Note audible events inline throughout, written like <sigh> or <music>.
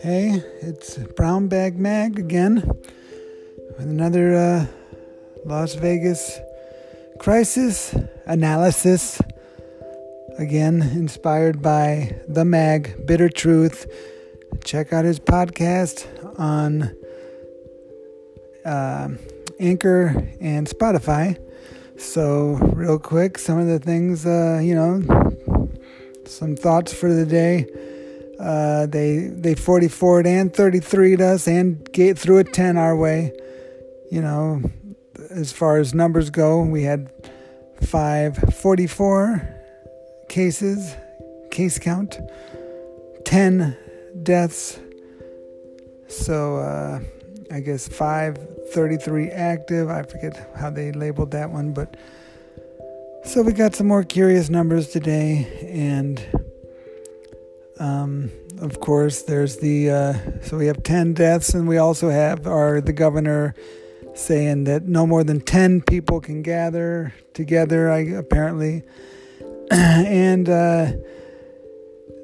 Hey, it's Brown Bag Mag again with another uh, Las Vegas crisis analysis. Again, inspired by The Mag, Bitter Truth. Check out his podcast on uh, Anchor and Spotify. So, real quick, some of the things, uh, you know, some thoughts for the day. Uh, they they 44 and 33 us and get through a 10 our way. You know, as far as numbers go, we had 544 cases, case count, 10 deaths. So uh, I guess 533 active. I forget how they labeled that one, but so we got some more curious numbers today and um, of course, there's the uh, so we have 10 deaths, and we also have our the governor saying that no more than 10 people can gather together. I, apparently, <clears throat> and uh,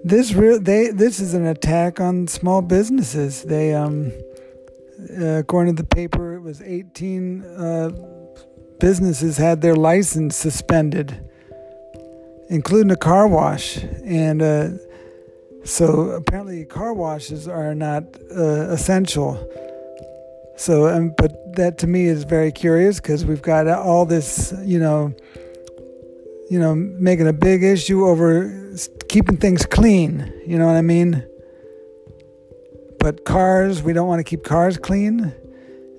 this real they this is an attack on small businesses. They um, uh, according to the paper, it was 18 uh, businesses had their license suspended, including a car wash and uh, so apparently, car washes are not uh, essential. So, um, but that to me is very curious because we've got all this, you know, you know, making a big issue over keeping things clean. You know what I mean? But cars, we don't want to keep cars clean.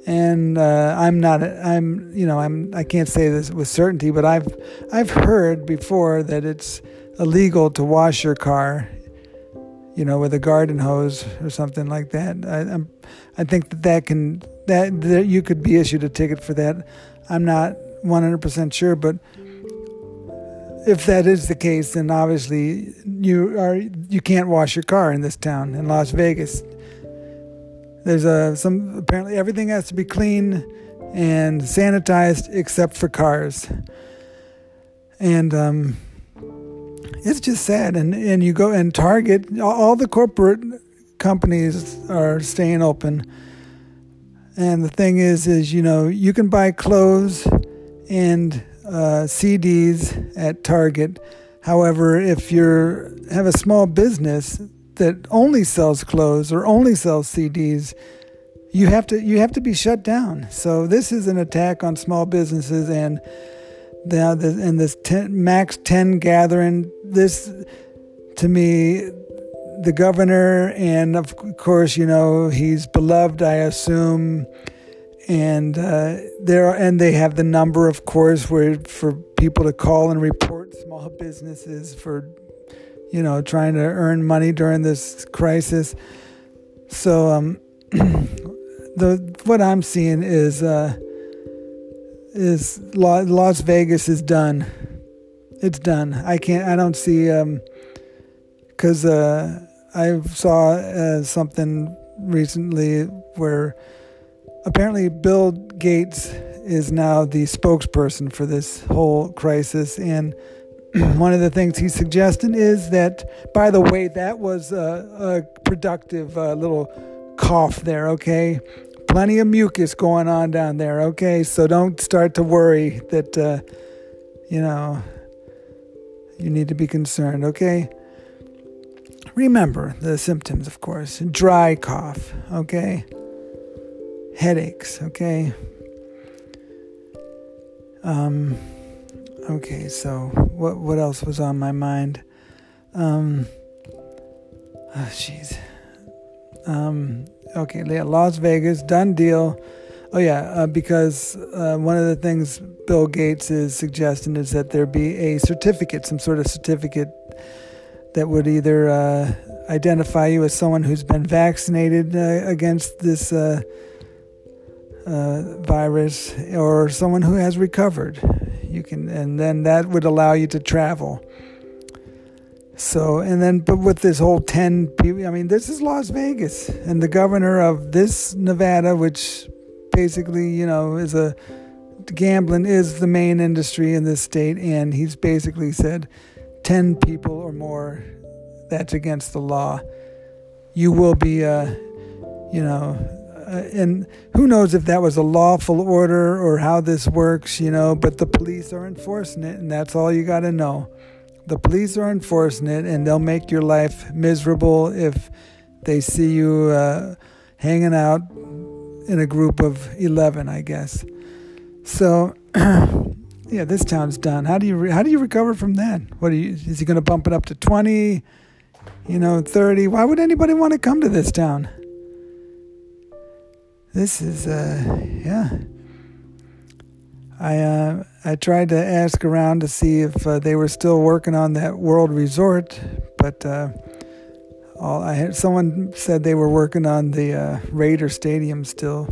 And uh, I'm not, I'm, you know, I'm, I can't say this with certainty, but I've, I've heard before that it's illegal to wash your car you know, with a garden hose or something like that. I, I'm, I think that that can that, that you could be issued a ticket for that. I'm not 100% sure, but if that is the case, then obviously you are you can't wash your car in this town in Las Vegas. There's a some apparently everything has to be clean and sanitized except for cars. And um, it's just sad. And and you go and Target, all the corporate companies are staying open. And the thing is, is you know you can buy clothes and uh, CDs at Target. However, if you have a small business that only sells clothes or only sells CDs, you have to you have to be shut down. So this is an attack on small businesses and the, the and this ten, max 10 gathering this to me the governor and of course you know he's beloved i assume and uh, there and they have the number of course where for people to call and report small businesses for you know trying to earn money during this crisis so um <clears throat> the what i'm seeing is uh is Las Vegas is done. It's done. I can't. I don't see. Um, because uh, I saw uh, something recently where apparently Bill Gates is now the spokesperson for this whole crisis, and <clears throat> one of the things he's suggesting is that, by the way, that was a, a productive uh, little cough there. Okay, plenty of mucus going on down there, okay? So don't start to worry that, uh, you know, you need to be concerned, okay? Remember the symptoms, of course dry cough, okay? Headaches, okay? Um, okay, so what, what else was on my mind? Um, oh, jeez. Um, okay, Las Vegas, done deal. Oh yeah, uh, because uh, one of the things Bill Gates is suggesting is that there be a certificate, some sort of certificate that would either uh, identify you as someone who's been vaccinated uh, against this uh, uh, virus or someone who has recovered. You can, and then that would allow you to travel. So, and then, but with this whole 10 people, I mean, this is Las Vegas, and the governor of this Nevada, which basically, you know, is a gambling is the main industry in this state, and he's basically said 10 people or more, that's against the law. You will be, uh, you know, uh, and who knows if that was a lawful order or how this works, you know, but the police are enforcing it, and that's all you got to know. The police are enforcing it, and they'll make your life miserable if they see you uh, hanging out in a group of 11, I guess. So, <clears throat> yeah, this town's done. How do you re- how do you recover from that? What are you, is he going to bump it up to 20? You know, 30? Why would anybody want to come to this town? This is uh yeah. I uh, I tried to ask around to see if uh, they were still working on that World Resort, but uh, all I had someone said they were working on the uh, Raider Stadium still.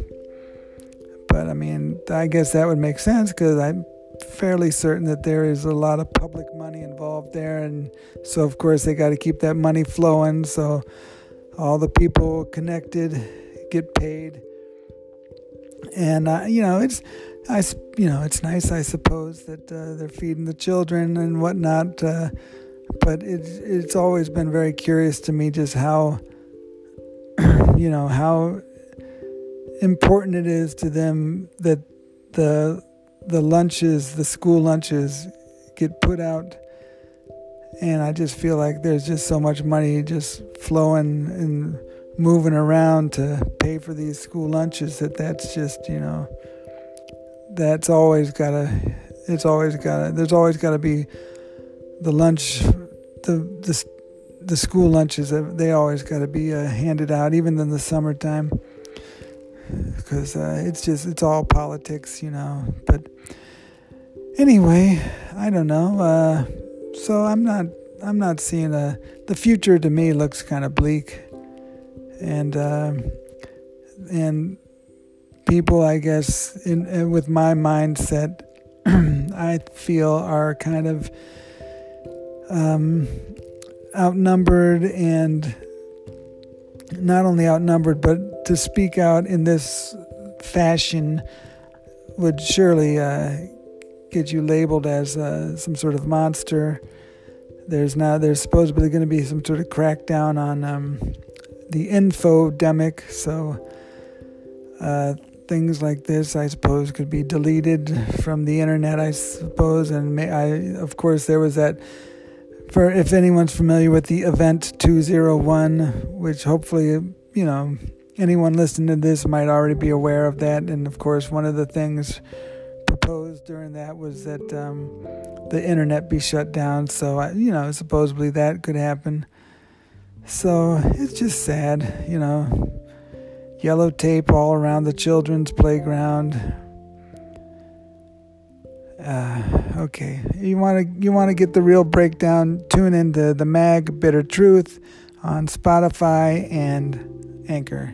But I mean, I guess that would make sense because I'm fairly certain that there is a lot of public money involved there, and so of course they got to keep that money flowing. So all the people connected get paid, and uh, you know it's I, you know, it's nice, I suppose, that uh, they're feeding the children and whatnot. Uh, but it's it's always been very curious to me just how, <clears throat> you know, how important it is to them that the the lunches, the school lunches, get put out. And I just feel like there's just so much money just flowing and moving around to pay for these school lunches that that's just you know that's always gotta it's always gotta there's always gotta be the lunch the the, the school lunches they always gotta be uh, handed out even in the summertime. Because uh, it's just it's all politics you know but anyway i don't know uh, so i'm not i'm not seeing a the future to me looks kind of bleak and uh, and people, I guess, in, in with my mindset, <clears throat> I feel are kind of um, outnumbered and not only outnumbered, but to speak out in this fashion would surely uh, get you labeled as uh, some sort of monster. There's now there's supposedly going to be some sort of crackdown on um, the infodemic, so uh, things like this, I suppose, could be deleted from the internet. I suppose, and may, I, of course, there was that. For if anyone's familiar with the Event 201, which hopefully you know anyone listening to this might already be aware of that, and of course, one of the things proposed during that was that um, the internet be shut down. So I, you know, supposedly that could happen. So it's just sad, you know yellow tape all around the children's playground. Uh, okay, you want to you want to get the real breakdown? Tune into the Mag Bitter Truth on Spotify and Anchor.